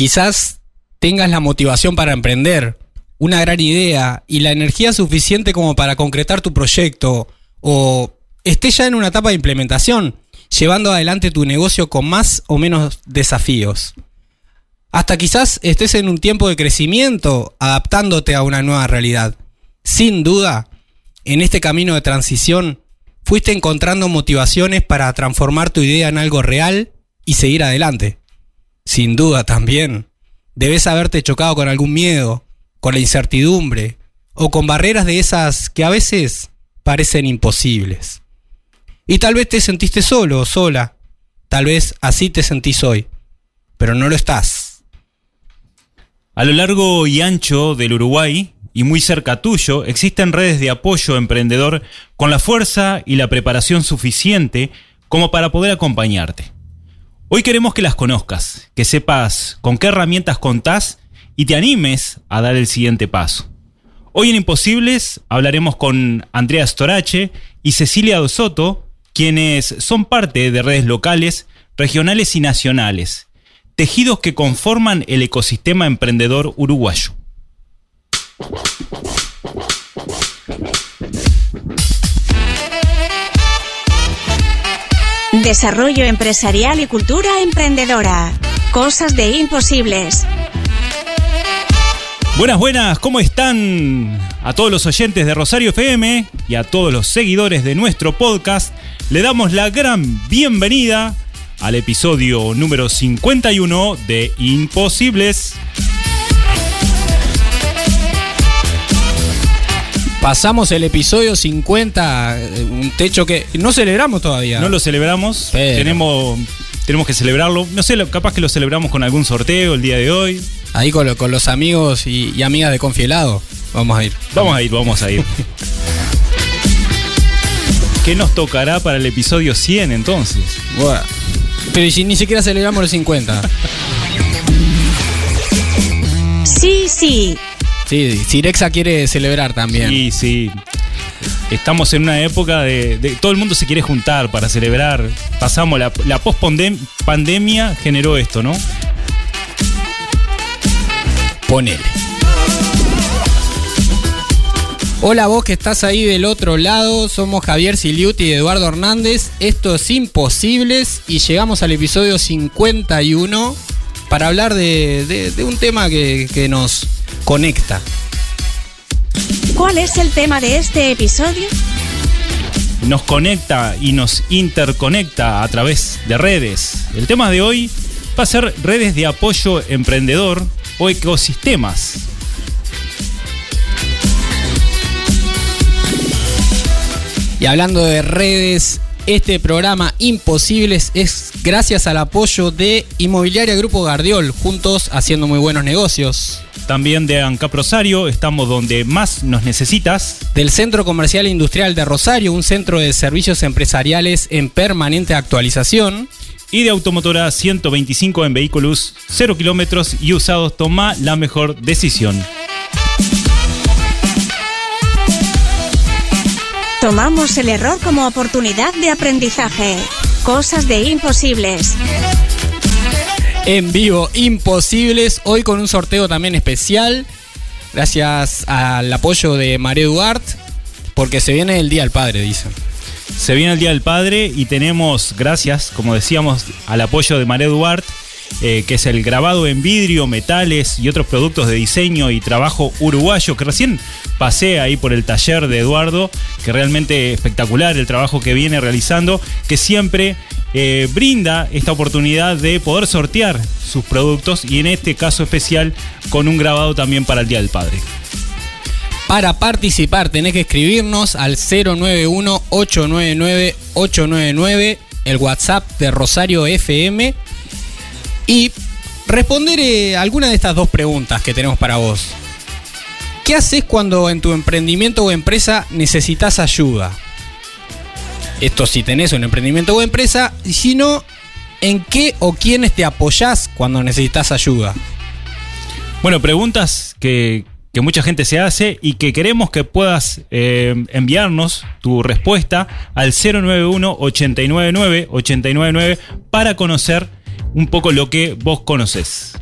quizás tengas la motivación para emprender, una gran idea y la energía suficiente como para concretar tu proyecto o estés ya en una etapa de implementación, llevando adelante tu negocio con más o menos desafíos. Hasta quizás estés en un tiempo de crecimiento, adaptándote a una nueva realidad. Sin duda, en este camino de transición, fuiste encontrando motivaciones para transformar tu idea en algo real y seguir adelante. Sin duda también, debes haberte chocado con algún miedo, con la incertidumbre o con barreras de esas que a veces parecen imposibles. Y tal vez te sentiste solo o sola, tal vez así te sentís hoy, pero no lo estás. A lo largo y ancho del Uruguay y muy cerca tuyo existen redes de apoyo emprendedor con la fuerza y la preparación suficiente como para poder acompañarte. Hoy queremos que las conozcas, que sepas con qué herramientas contás y te animes a dar el siguiente paso. Hoy en Imposibles hablaremos con Andrea Storache y Cecilia Dosoto, quienes son parte de redes locales, regionales y nacionales, tejidos que conforman el ecosistema emprendedor uruguayo. Desarrollo empresarial y cultura emprendedora. Cosas de imposibles. Buenas, buenas, ¿cómo están? A todos los oyentes de Rosario FM y a todos los seguidores de nuestro podcast, le damos la gran bienvenida al episodio número 51 de Imposibles. Pasamos el episodio 50, eh, un techo que no celebramos todavía. No lo celebramos, Pero- tenemos, tenemos que celebrarlo. No sé, lo- capaz que lo celebramos con algún sorteo el día de hoy. Ahí con, lo- con los amigos y, y amigas de Confielado. Vamos a ir. Vamos a ir, vamos a ir. ¿Qué nos tocará para el episodio 100 entonces? Buah. Pero ¿y si ni siquiera celebramos los 50. Sí, sí. Sí, Cirexa quiere celebrar también. Y sí, estamos en una época de, de- Todo el mundo se quiere juntar para celebrar. Pasamos, la, la post-pandemia generó esto, ¿no? Ponele. Hola vos que estás ahí del otro lado, somos Javier Siliuti y Eduardo Hernández, esto es Imposibles y llegamos al episodio 51 para hablar de, de- de un tema que, que nos conecta. ¿Cuál es el tema de este episodio? Nos conecta y nos interconecta a través de redes. El tema de hoy va a ser redes de apoyo emprendedor o ecosistemas. Y hablando de redes, este programa Imposibles es gracias al apoyo de Inmobiliaria Grupo Gardiol, juntos haciendo muy buenos negocios. También de ANCAP Rosario, estamos donde más nos necesitas. Del Centro Comercial e Industrial de Rosario, un centro de servicios empresariales en permanente actualización. Y de Automotora 125 en vehículos 0 kilómetros y usados, toma la mejor decisión. Tomamos el error como oportunidad de aprendizaje. Cosas de imposibles. En vivo, Imposibles, hoy con un sorteo también especial, gracias al apoyo de María Duarte, porque se viene el Día del Padre, dicen. Se viene el Día del Padre y tenemos, gracias, como decíamos, al apoyo de María Duarte, eh, que es el grabado en vidrio, metales y otros productos de diseño y trabajo uruguayo, que recién pasé ahí por el taller de Eduardo, que realmente espectacular el trabajo que viene realizando, que siempre eh, brinda esta oportunidad de poder sortear sus productos y en este caso especial con un grabado también para el Día del Padre. Para participar tenés que escribirnos al 091-899-899, el WhatsApp de Rosario FM, y responder eh, alguna de estas dos preguntas que tenemos para vos. ¿Qué haces cuando en tu emprendimiento o empresa necesitas ayuda? Esto si tenés un emprendimiento o empresa, y si no, ¿en qué o quiénes te apoyás cuando necesitas ayuda? Bueno, preguntas que, que mucha gente se hace y que queremos que puedas eh, enviarnos tu respuesta al 091-899-899 para conocer un poco lo que vos conoces.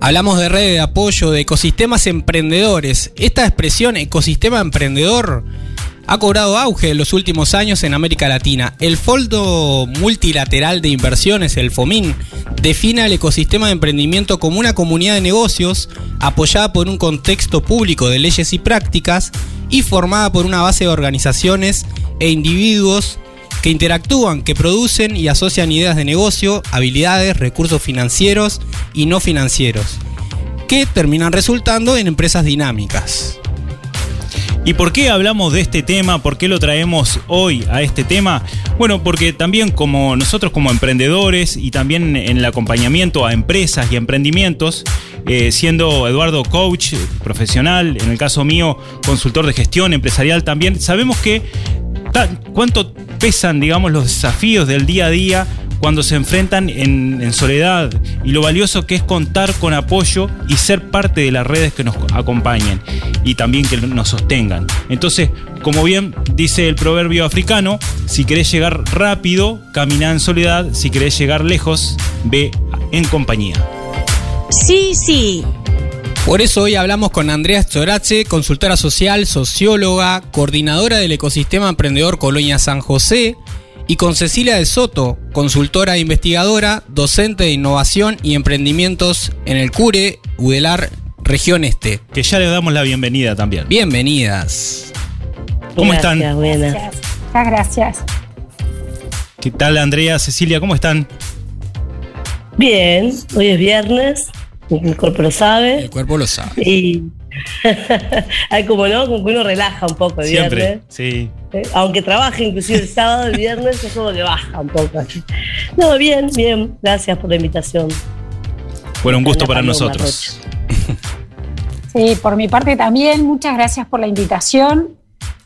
Hablamos de red de apoyo, de ecosistemas emprendedores. Esta expresión ecosistema emprendedor ha cobrado auge en los últimos años en América Latina. El Fondo Multilateral de Inversiones, el FOMIN, define el ecosistema de emprendimiento como una comunidad de negocios apoyada por un contexto público de leyes y prácticas y formada por una base de organizaciones e individuos que interactúan, que producen y asocian ideas de negocio, habilidades, recursos financieros y no financieros, que terminan resultando en empresas dinámicas. ¿Y por qué hablamos de este tema? ¿Por qué lo traemos hoy a este tema? Bueno, porque también como nosotros como emprendedores y también en el acompañamiento a empresas y emprendimientos, eh, siendo Eduardo coach profesional, en el caso mío consultor de gestión empresarial también, sabemos que cuánto pesan, digamos, los desafíos del día a día cuando se enfrentan en, soledad y lo valioso que es contar con apoyo y ser parte de las redes que nos acompañen y también que nos sostengan. Entonces, como bien dice el proverbio africano, si querés llegar rápido, camina en soledad, si querés llegar lejos, ve en compañía. Sí, sí. Por eso hoy hablamos con Andrea Storace, consultora social, socióloga, coordinadora del ecosistema emprendedor Colonia San José, y con Cecilia de Soto, consultora e investigadora, docente de innovación y emprendimientos en el CURE, UDELAR, región este. Que ya le damos la bienvenida también. Bienvenidas. ¿Cómo están? Buenas. Muchas gracias. ¿Qué tal Andrea, Cecilia? ¿Cómo están? Bien, hoy es viernes, el cuerpo lo sabe. El cuerpo lo sabe. Y hay como no, como que uno relaja un poco el Siempre, viernes. sí. Eh, Aunque trabaje inclusive el sábado, el viernes, es como que baja un poco. No, bien, bien. Gracias por la invitación. Bueno, un gusto para paloma, nosotros. Sí, por mi parte también, muchas gracias por la invitación.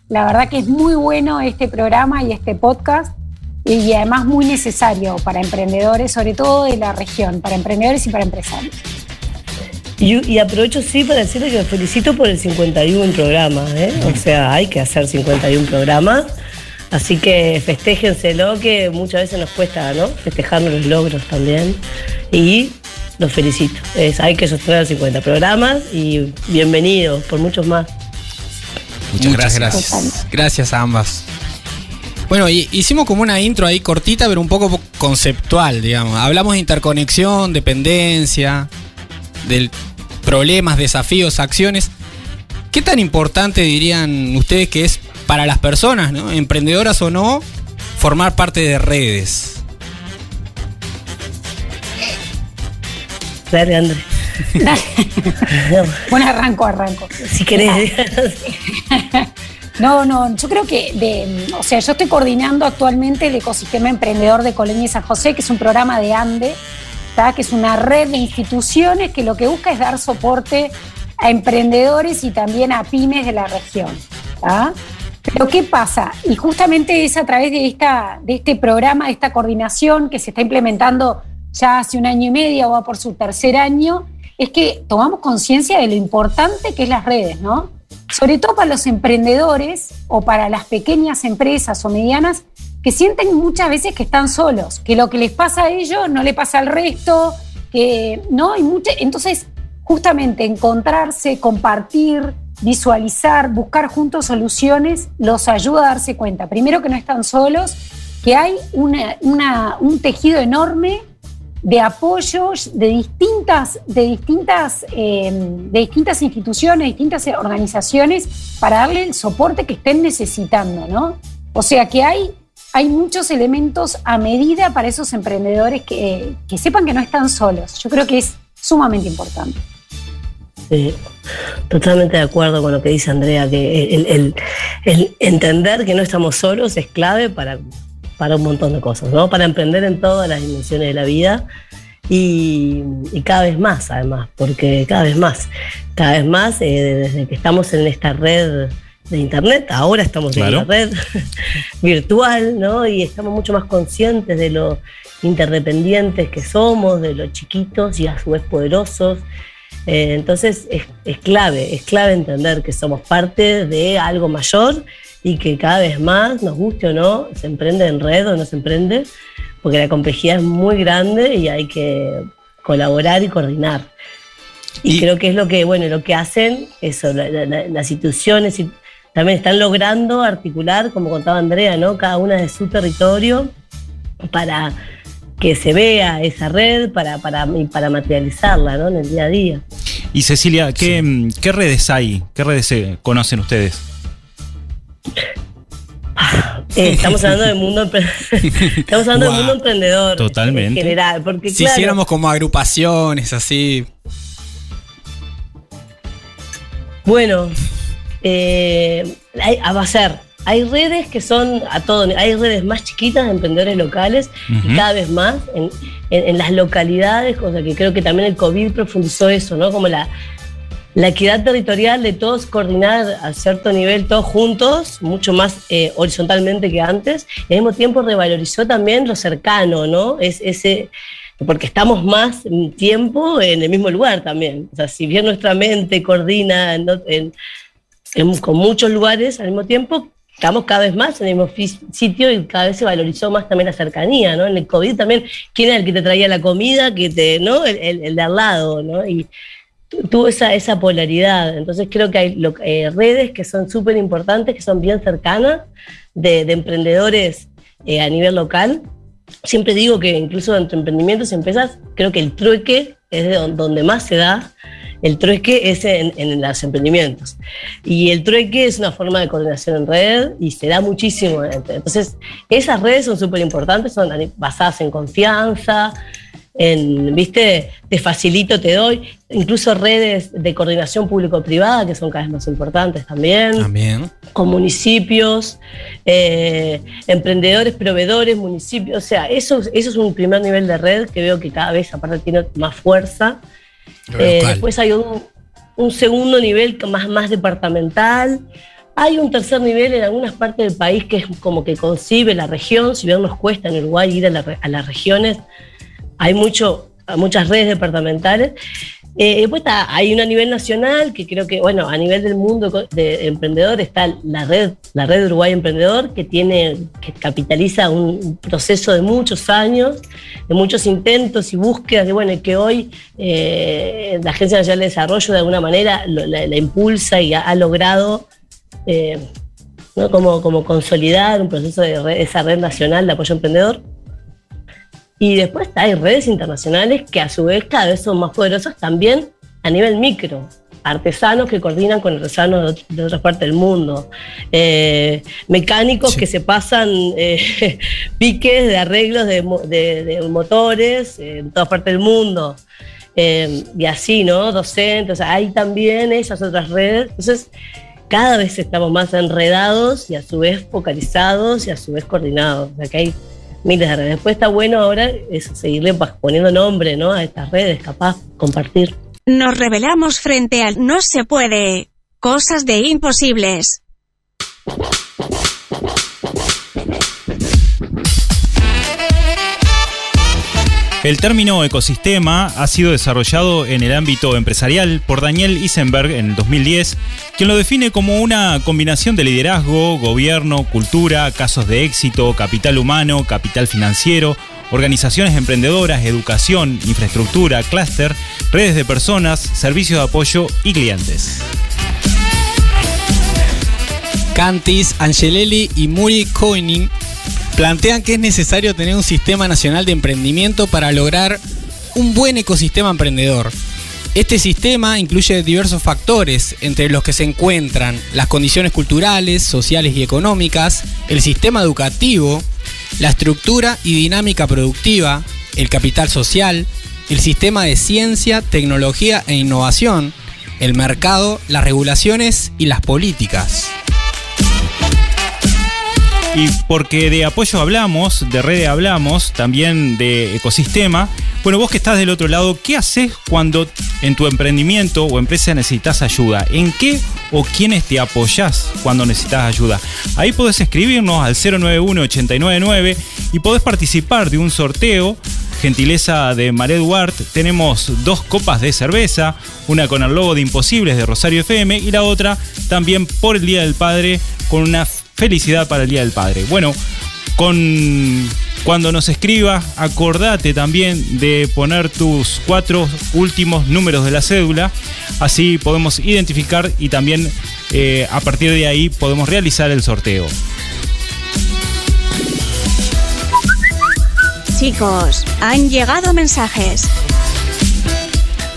La verdad que es muy bueno este programa y este podcast y además muy necesario para emprendedores, sobre todo de la región, para emprendedores y para empresarios. Y, y aprovecho sí para decirle que me felicito por el 51 programa, ¿eh? O sea, hay que hacer 51 programas. Así que festéjenselo, que muchas veces nos cuesta, ¿no? Festejarnos los logros también. Y los felicito. Es, hay que sostener 50 programas y bienvenidos por muchos más. Muchas, Muchas gracias. gracias. Gracias a ambas. Bueno, y- hicimos como una intro ahí cortita, pero un poco conceptual, digamos. Hablamos de interconexión, dependencia, de problemas, desafíos, acciones. ¿Qué tan importante dirían ustedes que es para las personas, ¿no? emprendedoras o no, formar parte de redes? Dale, André. Bueno, arranco, arranco. si querés. No, no, yo creo que, de, o sea, yo estoy coordinando actualmente el ecosistema emprendedor de Colonia y San José, que es un programa de ANDE, que es una red de instituciones que lo que busca es dar soporte a emprendedores y también a pymes de la región. Pero ¿qué pasa? Y justamente es a través de, esta, de este programa, de esta coordinación que se está implementando ya hace un año y medio o va por su tercer año, es que tomamos conciencia de lo importante que es las redes, ¿no? Sobre todo para los emprendedores o para las pequeñas empresas o medianas que sienten muchas veces que están solos, que lo que les pasa a ellos no le pasa al resto, que, ¿no? Y mucha- entonces, justamente encontrarse, compartir, visualizar, buscar juntos soluciones, los ayuda a darse cuenta. Primero que no están solos, que hay una- un tejido enorme de apoyos de distintas, de distintas, eh, de distintas instituciones, distintas organizaciones para darle el soporte que estén necesitando, ¿no? O sea que hay, hay muchos elementos a medida para esos emprendedores que, que sepan que no están solos. Yo creo que es sumamente importante. Sí, totalmente de acuerdo con lo que dice Andrea, que el, entender que no estamos solos es clave para, para un montón de cosas, ¿no? Para emprender en todas las dimensiones de la vida y, y cada vez más, además, porque cada vez más, cada vez más, eh, desde que estamos en esta red de internet, ahora estamos Claro. en la red virtual, ¿no? Y estamos mucho más conscientes de lo interdependientes que somos, de lo chiquitos y a su vez poderosos. Eh, entonces es, es clave, es clave entender que somos parte de algo mayor y que cada vez más, nos guste o no, se emprende en red o no se emprende, porque la complejidad es muy grande y hay que colaborar y coordinar. Y, Y- creo que es lo que, bueno, lo que hacen eso, la- la- la- las instituciones y también están logrando articular, como contaba Andrea, ¿no? Cada una de su territorio para que se vea esa red, para, para, y para materializarla, ¿no? En el día a día. Y Cecilia, ¿qué, mm, ¿qué redes hay? ¿Qué redes conocen ustedes? Eh, estamos hablando del mundo, estamos hablando del mundo emprendedor Totalmente. en general, porque Si claro, hiciéramos como agrupaciones así. Bueno, eh, hay, ah, va a ser, hay redes que son a todo, hay redes más chiquitas de emprendedores locales Ujú. y cada vez más en, en- en las localidades, cosa que creo que también el COVID profundizó eso, ¿no? Como la, la equidad territorial de todos coordinar a cierto nivel, todos juntos, mucho más eh, horizontalmente que antes, y al mismo tiempo revalorizó también lo cercano, ¿no? Es, ese, porque estamos más tiempo en el mismo lugar también. O sea, si bien nuestra mente coordina en, en- en- con muchos lugares al mismo tiempo, estamos cada vez más en el mismo sitio y cada vez se valorizó más también la cercanía, ¿no? En el COVID también, ¿quién era el que te traía la comida? Que te, ¿no? El, el- el de al lado, ¿no? Y tu- tuvo esa, esa polaridad. Entonces creo que hay lo- eh, redes que son súper importantes, que son bien cercanas, de, de emprendedores eh, a nivel local. Siempre digo que incluso entre emprendimientos y empresas, creo que el trueque es de don- donde más se da. El trueque es en, en los emprendimientos. Y el trueque es una forma de coordinación en red y se da muchísimo. Entonces, esas redes son súper importantes, son basadas en confianza, en, viste, te facilito, te doy. Incluso redes de coordinación público-privada, que son cada vez más importantes también También. con municipios, eh, emprendedores, proveedores, municipios. O sea, eso, eso es un primer nivel de red que veo que cada vez aparte tiene más fuerza. Eh, después hay un, un segundo nivel más, más departamental. Hay un tercer nivel en algunas partes del país que es como que concibe la región. Si bien nos cuesta en Uruguay ir a, la a las regiones, hay mucho, muchas redes departamentales. Eh, después está, hay una a nivel nacional que creo que, bueno, a nivel del mundo de emprendedor está la red, la red Uruguay Emprendedor, que tiene, que capitaliza un proceso de muchos años, de muchos intentos y búsquedas, de bueno, que hoy eh, la Agencia Nacional de Desarrollo de alguna manera la, impulsa y ha, logrado eh, como, como consolidar un proceso de esa red nacional de apoyo emprendedor. Y después hay redes internacionales que a su vez cada vez son más poderosas también a nivel micro. Artesanos que coordinan con artesanos de, otras partes del mundo. Eh, mecánicos Sí. que se pasan eh, piques de arreglos de, de- de motores eh, en todas partes del mundo. Eh, y así, ¿no? Docentes. o sea, hay también esas otras redes. Entonces, cada vez estamos más enredados y a su vez focalizados y a su vez coordinados. O sea, que hay miles de redes. Después está bueno ahora eso, seguirle pa- poniendo nombre ¿no? a estas redes, capaz, compartir. Nos revelamos frente al no se puede. Cosas de imposibles. El término ecosistema ha sido desarrollado en el ámbito empresarial por Daniel Isenberg en el 2010, quien lo define como una combinación de liderazgo, gobierno, cultura, casos de éxito, capital humano, capital financiero, organizaciones emprendedoras, educación, infraestructura, clúster, redes de personas, servicios de apoyo y clientes. Cantis, Angelelli y Muri Koenig plantean que es necesario tener un sistema nacional de emprendimiento para lograr un buen ecosistema emprendedor. Este sistema incluye diversos factores, entre los que se encuentran las condiciones culturales, sociales y económicas, el sistema educativo, la estructura y dinámica productiva, el capital social, el sistema de ciencia, tecnología e innovación, el mercado, las regulaciones y las políticas. Y porque de apoyo hablamos, de red hablamos, también de ecosistema. Bueno, vos que estás del otro lado, ¿qué haces cuando en tu emprendimiento o empresa necesitas ayuda? ¿En qué o quiénes te apoyás cuando necesitas ayuda? Ahí podés escribirnos al 091-899 y podés participar de un sorteo. Gentileza de Mared Duarte, tenemos dos copas de cerveza, una con el logo de Imposibles de Rosario FM y la otra también por el Día del Padre con una felicidad para el Día del Padre. Bueno, con Cuando nos escribas, acordate también de poner tus cuatro últimos números de la cédula, así podemos identificar y también eh, a partir de ahí podemos realizar el sorteo. Chicos, han llegado mensajes.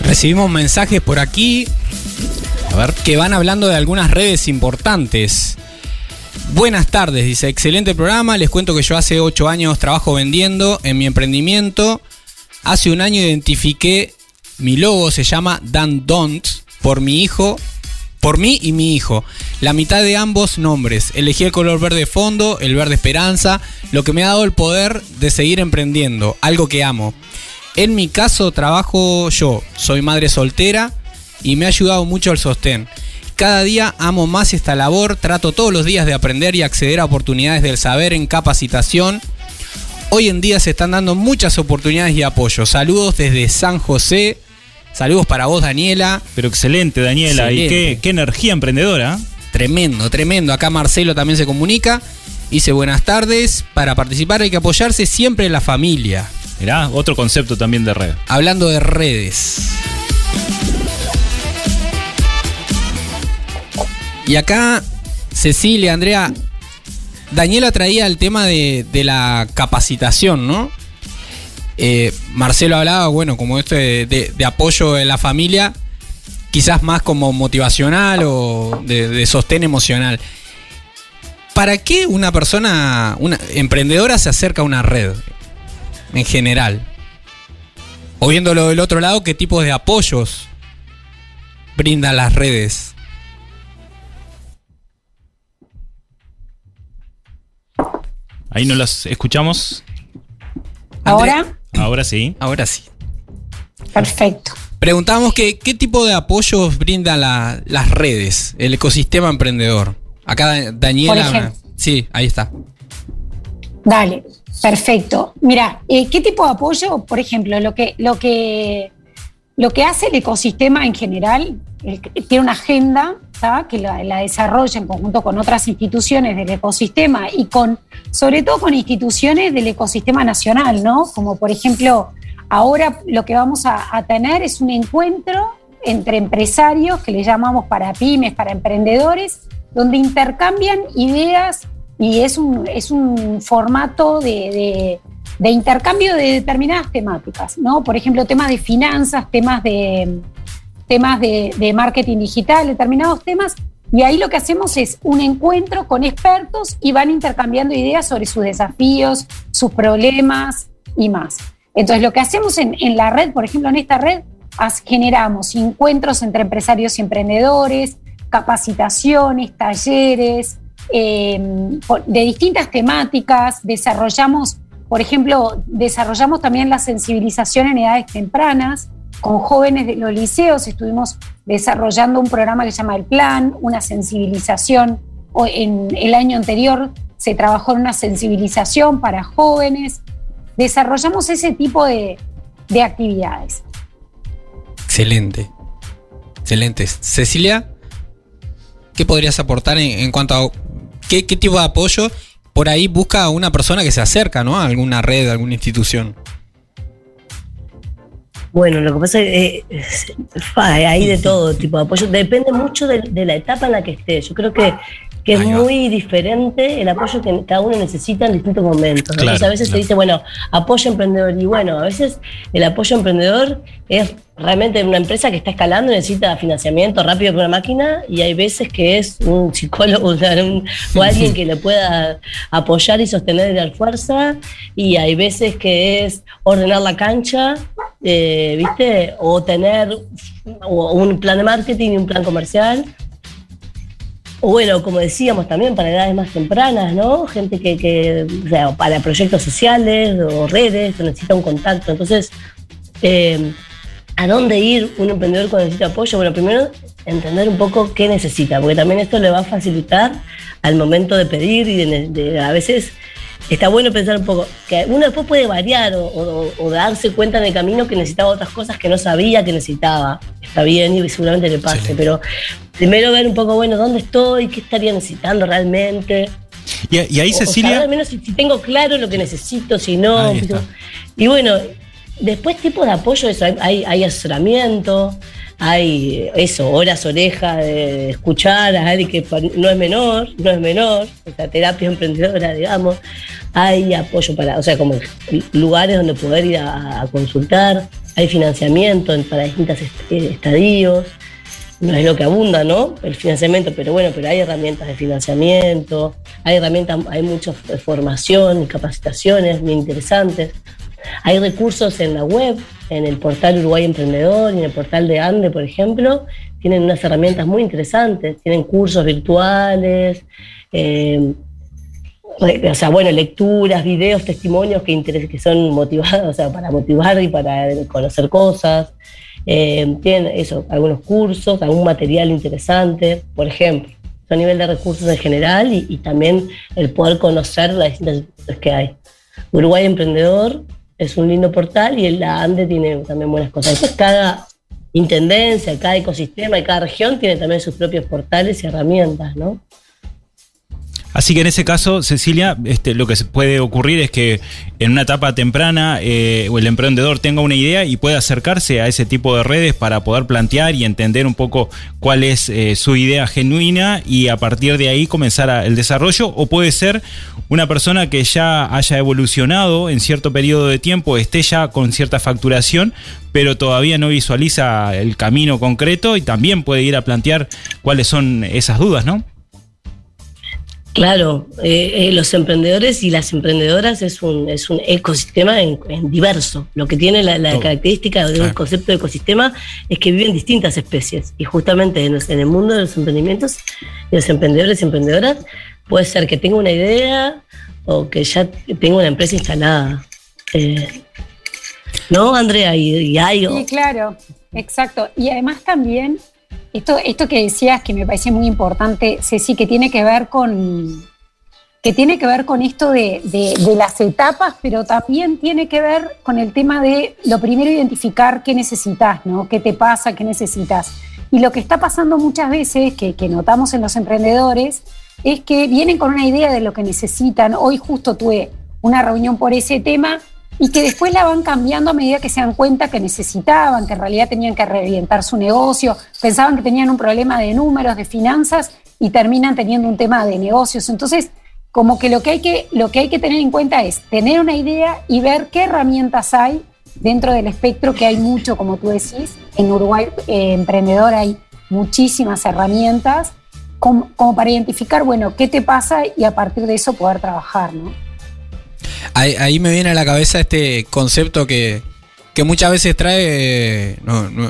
Recibimos mensajes por aquí. A ver, que van hablando de algunas redes importantes. Buenas tardes, dice, excelente programa. Les cuento que yo hace 8 años trabajo vendiendo en mi emprendimiento. Hace un año identifiqué mi logo, se llama Dan Don't, por mi hijo, por mí y mi hijo. La mitad de ambos nombres. Elegí el color verde fondo, el verde esperanza, lo que me ha dado el poder de seguir emprendiendo, algo que amo. En mi caso trabajo yo, soy madre soltera y me ha ayudado mucho el sostén. Cada día amo más esta labor, trato todos los días de aprender y acceder a oportunidades del saber en capacitación. Hoy en día se están dando muchas oportunidades y apoyo. Saludos desde San José. Saludos para vos, Daniela. Pero excelente, Daniela. Y qué, qué energía emprendedora. Tremendo, tremendo. Acá Marcelo también se comunica. Dice buenas tardes. Para participar hay que apoyarse siempre en la familia. Mirá, otro concepto también de red. Hablando de redes. Y acá, Cecilia, Andrea, Daniela traía el tema de, de la capacitación, ¿no? Eh, Marcelo hablaba, bueno, como esto de, de- de apoyo en la familia, quizás más como motivacional o de, de sostén emocional. ¿Para qué una persona, una emprendedora se acerca a una red en general? O viéndolo del otro lado, ¿qué tipos de apoyos brindan las redes? Ahí no las escuchamos. Ahora, Ahora sí. Ahora sí. perfecto. Preguntamos que, qué tipo de apoyos brindan la- las redes, el ecosistema emprendedor. Acá Da- Daniela. Por ejemplo. sí, ahí está. Dale, perfecto. Mira, eh, ¿qué tipo de apoyo? Por ejemplo, lo que, lo que, lo que hace el ecosistema en general, el- tiene una agenda que la, la desarrolla en conjunto con otras instituciones del ecosistema y con, sobre todo con instituciones del ecosistema nacional, ¿no? Como por ejemplo, ahora lo que vamos a, a tener es un encuentro entre empresarios que le llamamos para pymes, para emprendedores, donde intercambian ideas y es un, es un formato de, de- de intercambio de determinadas temáticas, ¿no? Por ejemplo, temas de finanzas, temas de, temas de, marketing digital, determinados temas, y ahí lo que hacemos es un encuentro con expertos y van intercambiando ideas sobre sus desafíos, sus problemas y más. Entonces, lo que hacemos en, la red, por ejemplo, en esta red, as- generamos encuentros entre empresarios y emprendedores, capacitaciones, talleres, eh, de distintas temáticas, desarrollamos, por ejemplo, desarrollamos también la sensibilización en edades tempranas, con jóvenes de los liceos estuvimos desarrollando un programa que se llama El Plan, una sensibilización. En el año anterior se trabajó en una sensibilización para jóvenes. Desarrollamos ese tipo de, de actividades. Excelente. Excelente. Cecilia, ¿qué podrías aportar en, en cuanto a qué, qué tipo de apoyo por ahí busca una persona que se acerca, ¿no? A alguna red, a alguna institución. Bueno, lo que pasa es que eh, fa, hay de todo tipo de apoyo. Depende mucho de, de la etapa en la que esté. Yo creo que, que es muy diferente el apoyo que cada uno necesita en distintos momentos. ¿no? Claro, Entonces, a veces claro. se dice, bueno, apoyo emprendedor. Y bueno, a veces el apoyo emprendedor es realmente una empresa que está escalando y necesita financiamiento rápido con una máquina. Y hay veces que es un psicólogo o sea, un- o alguien que le pueda apoyar y sostener y dar fuerza. Y hay veces que es ordenar la cancha, eh, ¿viste? O tener un plan de marketing y un plan comercial. O bueno, como decíamos también, para edades más tempranas, ¿no? Gente que, que o sea, para proyectos sociales o redes, que necesita un contacto. Entonces, eh, ¿a dónde ir un emprendedor cuando necesita apoyo? Bueno, primero entender un poco qué necesita, porque también esto le va a facilitar al momento de pedir y de- a veces está bueno pensar un poco, que uno después puede variar o, o- o darse cuenta en el camino que necesitaba otras cosas que no sabía que necesitaba. Está bien y seguramente le pase, pero primero ver un poco, bueno, dónde estoy, qué estaría necesitando realmente. Y, y ahí, O- o Cecilia. saber al menos si, si tengo claro lo que necesito, si no. Y bueno, después tipos de apoyo, eso, hay, hay, hay asesoramiento, hay eso, horas oreja de escuchar a alguien que no es menor, no es menor, terapia emprendedora, digamos. Hay apoyo para, o sea, como lugares donde poder ir a, a consultar, hay financiamiento en- para distintos eh, estadios no es lo que abunda, ¿no? El financiamiento, pero bueno, pero hay herramientas de financiamiento, hay herramientas, hay mucha f- formación y capacitaciones muy interesantes. Hay recursos en la web, en el portal Uruguay Emprendedor y en el portal de ANDE, por ejemplo, tienen unas herramientas muy interesantes, tienen cursos virtuales, eh, o sea, bueno, lecturas, videos, testimonios que, interes- que son motivados, o sea, para motivar y para conocer cosas. Eh, tienen eso, algunos cursos, algún material interesante, por ejemplo. A nivel de recursos en general y, también el poder conocer las distintas que hay. Uruguay Emprendedor es un lindo portal y la ANDE tiene también buenas cosas. Después cada intendencia, cada ecosistema y cada región tiene también sus propios portales y herramientas, ¿no? Así que en ese caso, Cecilia, este, lo que puede ocurrir es que en una etapa temprana eh, el emprendedor tenga una idea y pueda acercarse a ese tipo de redes para poder plantear y entender un poco cuál es eh, su idea genuina y a partir de ahí comenzar el desarrollo. O puede ser una persona que ya haya evolucionado en cierto periodo de tiempo, esté ya con cierta facturación, pero todavía no visualiza el camino concreto y también puede ir a plantear cuáles son esas dudas, ¿no? Claro, eh, eh, los emprendedores y las emprendedoras es un, es un ecosistema en, en diverso. Lo que tiene la, característica de un Claro. concepto de ecosistema es que viven distintas especies. Y justamente en, el mundo de los emprendimientos y los emprendedores y emprendedoras puede ser que tenga una idea o que ya tenga una empresa instalada. Eh, ¿No, Andrea? Y, y hay... Sí, claro, exacto. Y además también, esto, esto que decías que me parece muy importante, Ceci, que tiene que ver con que tiene que ver con esto de, de- las etapas, pero también tiene que ver con el tema de lo primero identificar qué necesitas, ¿no? ¿Qué te pasa? ¿Qué necesitas? Y lo que está pasando muchas veces, que, que notamos en los emprendedores, es que vienen con una idea de lo que necesitan. Hoy justo tuve una reunión por ese tema y que después la van cambiando a medida que se dan cuenta que necesitaban, que en realidad tenían que reorientar su negocio, pensaban que tenían un problema de números, de finanzas y terminan teniendo un tema de negocios. Entonces, como que lo que hay que, lo que, hay que tener en cuenta es tener una idea y ver qué herramientas hay dentro del espectro, que hay mucho, como tú decís. En Uruguay eh, Emprendedor hay muchísimas herramientas como, como para identificar, bueno, qué te pasa y a partir de eso poder trabajar, ¿no? Ahí, me viene a la cabeza este concepto que, que muchas veces trae eh,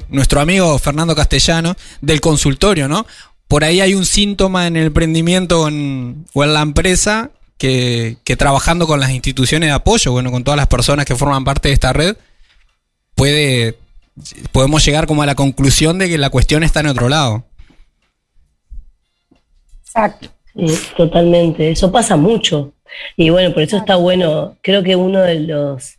nuestro amigo Fernando Castellano del consultorio, ¿no? Por ahí hay un síntoma en el emprendimiento o en, la empresa que, que trabajando con las instituciones de apoyo, bueno, con todas las personas que forman parte de esta red, puede podemos llegar como a la conclusión de que la cuestión está en otro lado. Exacto. Totalmente, eso pasa mucho. Y bueno, por eso está bueno, creo que uno de los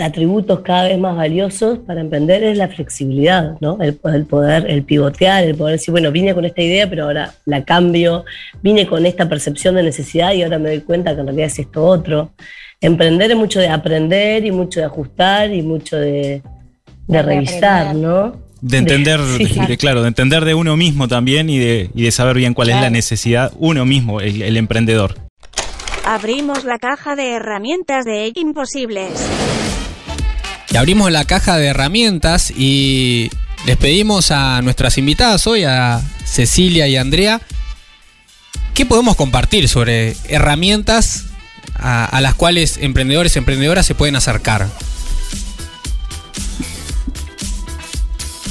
atributos cada vez más valiosos para emprender es la flexibilidad, ¿no? El, el poder, el pivotear, el poder decir, bueno, vine con esta idea, pero ahora la cambio, vine con esta percepción de necesidad y ahora me doy cuenta que en realidad es esto otro. Emprender es mucho de aprender y mucho de ajustar y mucho de, de De revisar, aprender. ¿no? De entender, Sí. de- claro, de entender de uno mismo también y de, y de saber bien cuál es la necesidad uno mismo, el, el emprendedor. Abrimos la caja de herramientas de Imposibles. Y abrimos la caja de herramientas y les pedimos a nuestras invitadas hoy, a Cecilia y Andrea, ¿qué podemos compartir sobre herramientas a, a las cuales emprendedores y emprendedoras se pueden acercar?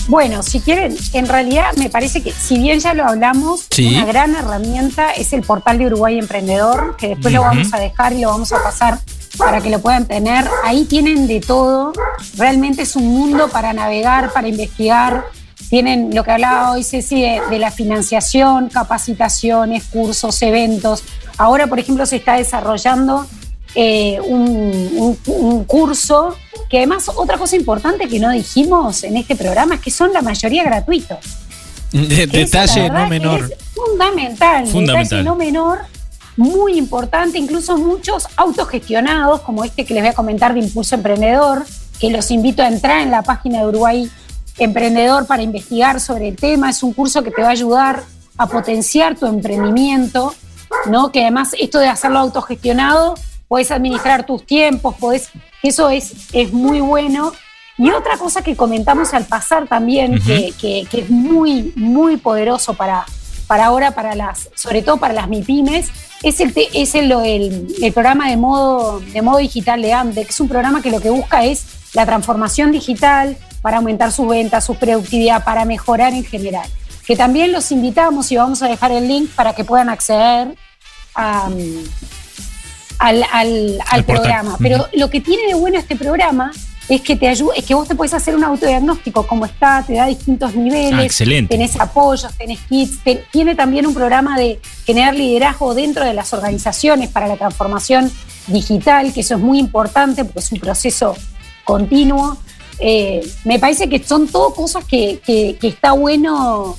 Bueno, si quieren, en realidad me parece que si bien ya lo hablamos, Sí. una gran herramienta es el portal de Uruguay Emprendedor, que después lo vamos a dejar y lo vamos a pasar para que lo puedan tener. Ahí tienen de todo. Realmente es un mundo para navegar, para investigar. Tienen lo que hablaba hoy Ceci de, de la financiación, capacitaciones, cursos, eventos. Ahora, por ejemplo, se está desarrollando eh, un, un- un curso que además otra cosa importante que no dijimos en este programa es que son la mayoría gratuitos. De- eso, detalle no menor. Fundamental, Fundamental. detalle no menor. muy importante, incluso muchos autogestionados, como este que les voy a comentar de Impulso Emprendedor, que los invito a entrar en la página de Uruguay Emprendedor para investigar sobre el tema. Es un curso que te va a ayudar a potenciar tu emprendimiento, ¿no? Que además esto de hacerlo autogestionado, puedes administrar tus tiempos, podés, eso es, es muy bueno. Y otra cosa que comentamos al pasar también, que, que- que es muy, muy poderoso para, para ahora, para las, sobre todo para las MIPIMES, es el, es el, el- el programa de modo, de modo digital de AMDE, que es un programa que lo que busca es la transformación digital para aumentar sus ventas, su productividad, para mejorar en general. Que también los invitamos y vamos a dejar el link para que puedan acceder a, al, al- al programa. Pero lo que tiene de bueno este programa es que te ayuda, es que vos te puedes hacer un autodiagnóstico como está, te da distintos niveles, Ah, excelente. tenés apoyos, tenés kits, te- tiene también un programa de generar liderazgo dentro de las organizaciones para la transformación digital, que eso es muy importante porque es un proceso continuo. Eh, me parece que son todo cosas que, que- que está bueno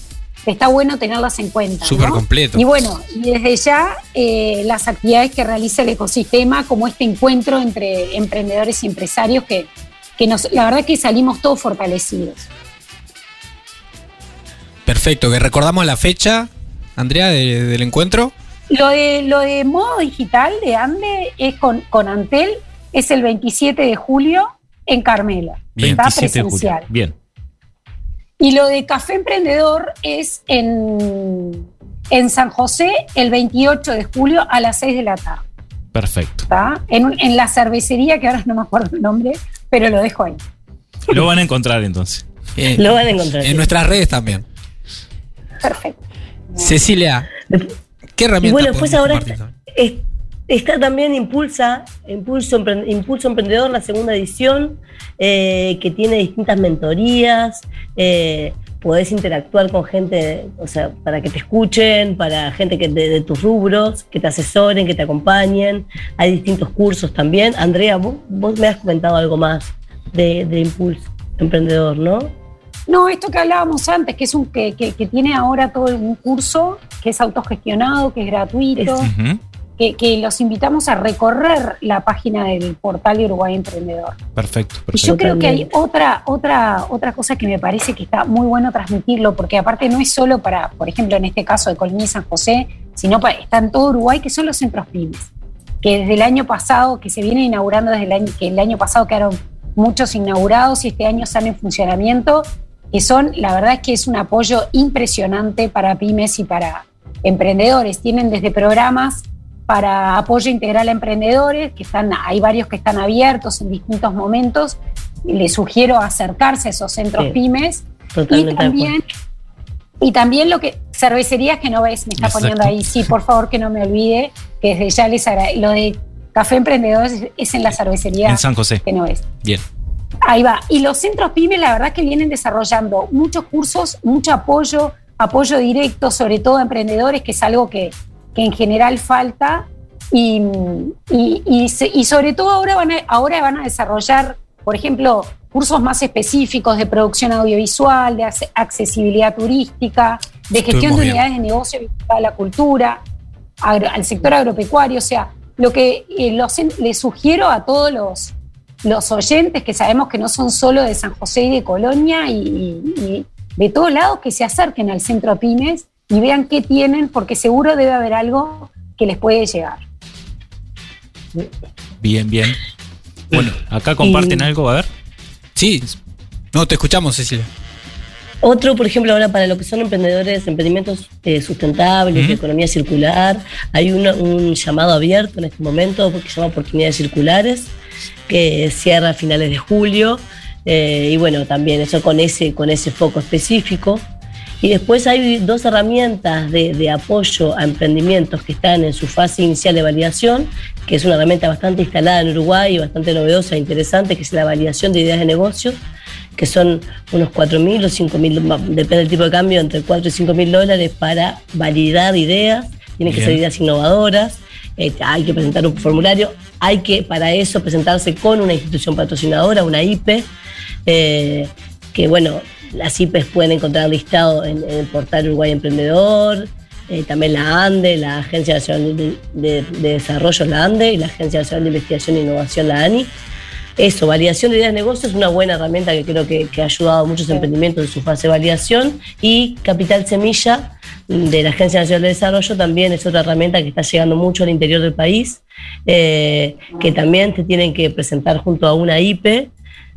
está bueno tenerlas en cuenta. Súper ¿no? completo. Y bueno, y desde ya eh, las actividades que realiza el ecosistema, como este encuentro entre emprendedores y empresarios, que, que nos, la verdad que salimos todos fortalecidos. Perfecto, que recordamos la fecha, Andrea, de- del encuentro. Lo de, lo de modo digital de Ande es con, con Antel, es el 27 de julio en Carmela. Bien, Está 27 de julio. presencial. Bien. Y lo de Café Emprendedor es en, en San José el 28 de julio a las 6 de la tarde. Perfecto. ¿está? En, un- en la cervecería, que ahora no me acuerdo el nombre, pero lo dejo ahí. Lo van a encontrar entonces. Eh, Lo van a encontrar. en sí. nuestras redes también. Perfecto. Cecilia, ¿qué Y herramientas bueno, podemos ahora está, es- está también Impulsa, Impulso, Impulso Emprendedor, la segunda edición, eh, que tiene distintas mentorías. eh, podés interactuar con gente, o sea, para que te escuchen, para gente que de, de tus rubros, que te asesoren, que te acompañen. Hay distintos cursos también. Andrea, vos, vos me has comentado algo más de, de Impulso Emprendedor, ¿no? No, esto que hablábamos antes, que es un que, que- que tiene ahora todo un curso que es autogestionado, que es gratuito, Es- Ujú. Que, que los invitamos a recorrer la página del portal de Uruguay Emprendedor. Perfecto. Y perfecto. yo creo que hay otra, otra, otra cosa que me parece que está muy bueno transmitirlo, porque aparte no es solo para, por ejemplo, en este caso de Colonia y San José, sino para, está en todo Uruguay, que son los centros pymes, que desde el año pasado, que se viene inaugurando desde el año, que el año pasado quedaron muchos inaugurados y este año están en funcionamiento, que son, la verdad es que es un apoyo impresionante para pymes y para emprendedores. Tienen desde programas para apoyo integral a emprendedores, que están, hay varios que están abiertos en distintos momentos. Y les sugiero acercarse a esos centros Sí, pymes. Y Totalmente de también, y también lo que, cervecerías que no ves, me está Exacto. poniendo ahí, sí, por favor que no me olvide, que desde ya les agra- lo de Café Emprendedores es- es en la cervecería En San José. que no ves. Bien. Ahí va. Y los centros pymes, la verdad que vienen desarrollando muchos cursos, mucho apoyo, apoyo directo, sobre todo a emprendedores, que es algo que, que en general falta. Y, y- y se- y sobre todo ahora van, a, ahora van a desarrollar, por ejemplo, cursos más específicos de producción audiovisual, de acce- accesibilidad turística, de gestión de bien. unidades de negocio vinculada a la cultura, agro- al sector agropecuario. O sea, lo que eh, los- les sugiero a todos los, los oyentes que sabemos que no son solo de San José y de Colonia y, y- y de todos lados que se acerquen al centro Pymes y vean qué tienen, porque seguro debe haber algo que les puede llegar. Bien, bien. Bueno, acá comparten Y- algo, a ver. Sí. No, te escuchamos, Cecilia. Otro, por ejemplo, ahora para lo que son emprendedores, emprendimientos eh, sustentables, de economía circular, hay una- un llamado abierto en este momento que se llama Oportunidades Circulares, que cierra a finales de julio. eh, y bueno, también eso con ese, con ese foco específico. Y después hay dos herramientas de, de apoyo a emprendimientos que están en su fase inicial de validación, que es una herramienta bastante instalada en Uruguay y bastante novedosa e interesante, que es la validación de ideas de negocios que son unos 4.000 o 5.000, ma- depende del tipo de cambio, entre 4 y 5.000 dólares para validar ideas. Tienen que ser ideas innovadoras, eh, hay que presentar un formulario, hay que para eso presentarse con una institución patrocinadora, una IPE, eh, que bueno, las IPEs pueden encontrar listado en, en el portal Uruguay Emprendedor, eh, también la ANDE, la Agencia Nacional de, de- de Desarrollo, la ANDE, y la Agencia Nacional de Investigación e Innovación, la ANI. Eso, validación de ideas de negocio es una buena herramienta que creo que, que ha ayudado a muchos emprendimientos en su fase de validación. Y Capital Semilla de la Agencia Nacional de Desarrollo también es otra herramienta que está llegando mucho al interior del país, eh, que también te tienen que presentar junto a una IPE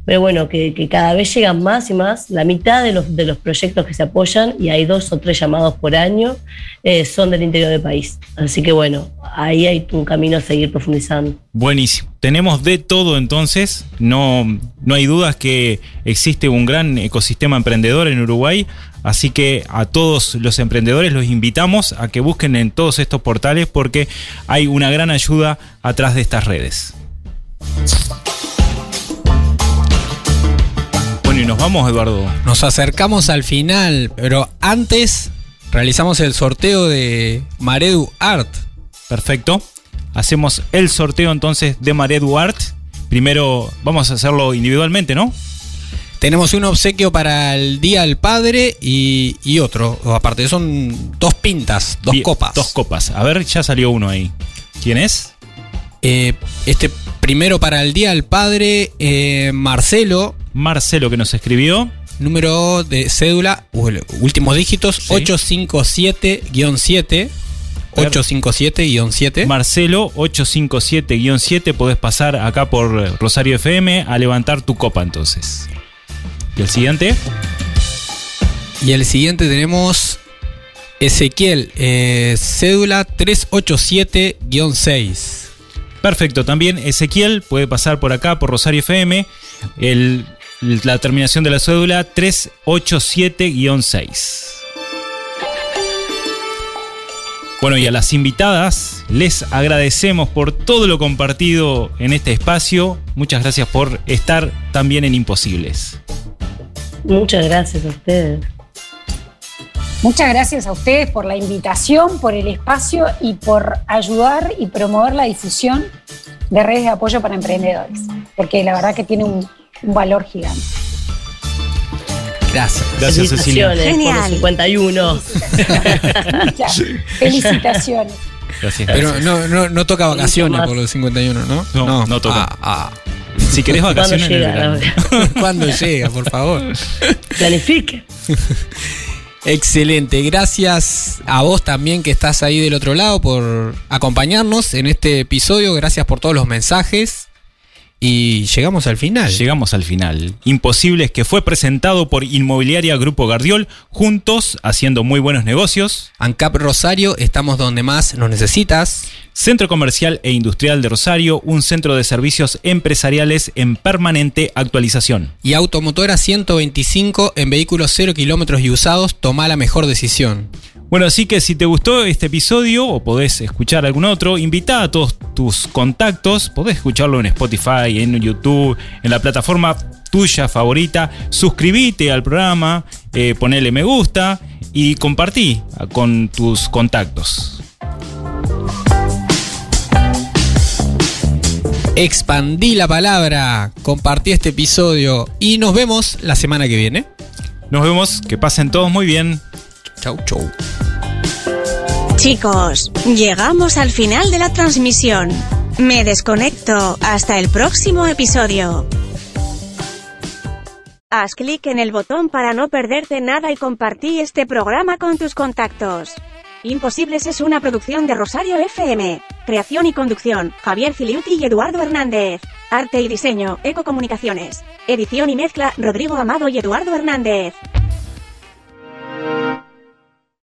pero bueno, que, cada vez llegan más y más. La mitad de los, de los proyectos que se apoyan, y hay dos o tres llamados por año, eh, son del interior del país. Así que bueno, ahí hay un camino a seguir profundizando. Buenísimo. Tenemos de todo entonces. No, no hay dudas que existe un gran ecosistema emprendedor en Uruguay. Así que a todos los emprendedores los invitamos a que busquen en todos estos portales porque hay una gran ayuda atrás de estas redes. Y nos vamos, Eduardo. Nos acercamos al final, pero antes realizamos el sorteo de Maredu Art. Perfecto. Hacemos el sorteo entonces de Maredu Art. Primero vamos a hacerlo individualmente, ¿no? Tenemos un obsequio para el Día del Padre y, y otro. Aparte, son dos pintas, dos Bien, copas. Dos copas. A ver, ya salió uno ahí. ¿Quién es? Eh, este primero para el Día del Padre, eh, Marcelo, Marcelo que nos escribió. número de cédula, últimos dígitos, Sí. 857-7. 857-7. Marcelo 857-7. Podés pasar acá por Rosario FM a levantar tu copa entonces. ¿Y el siguiente? Y el siguiente tenemos Ezequiel, eh, cédula 387-6. Perfecto. También Ezequiel puede pasar por acá por Rosario FM. La terminación de la cédula 387-6. Bueno, y a las invitadas les agradecemos por todo lo compartido en este espacio. Muchas gracias por estar también en Imposibles. Muchas gracias a ustedes. Muchas gracias a ustedes por la invitación, por el espacio y por ayudar y promover la difusión de redes de apoyo para emprendedores, porque la verdad que tiene un, un valor gigante. Gracias. Gracias, Cecilia. Felicitaciones por los Genial. 51. Muchas felicitaciones. Gracias. Pero no, no, no toca vacaciones por los 51, ¿no? No, no toca. Ah, ah. Si querés ¿Cuándo vacaciones el llega? ¿Cuándo llega, por favor? Planifique. Excelente, gracias a vos también que estás ahí del otro lado por acompañarnos en este episodio, gracias por todos los mensajes y llegamos al final. Llegamos al final. Imposibles que fue presentado por Inmobiliaria Grupo Gardiol, juntos haciendo muy buenos negocios. ANCAP Rosario, estamos donde más nos necesitas. Centro Comercial e Industrial de Rosario, un centro de servicios empresariales en permanente actualización. Y Automotora 125 en vehículos 0 kilómetros y usados, toma la mejor decisión. Bueno, así que si te gustó este episodio o podés escuchar algún otro, invita a todos tus contactos, podés escucharlo en Spotify, en YouTube, en la plataforma tuya favorita, suscribite al programa, eh, ponele me gusta y compartí con tus contactos. Expandí la palabra, compartí este episodio y nos vemos la semana que viene. Nos vemos, que pasen todos muy bien. Chau, chau. Chicos, llegamos al final de la transmisión. Me desconecto. Hasta el próximo episodio. Haz clic en el botón para no perderte nada y compartí este programa con tus contactos. Imposibles es una producción de Rosario FM. Creación y conducción, Javier Filiuti y Eduardo Hernández. Arte y diseño, Ecocomunicaciones. Edición y mezcla, Rodrigo Amado y Eduardo Hernández.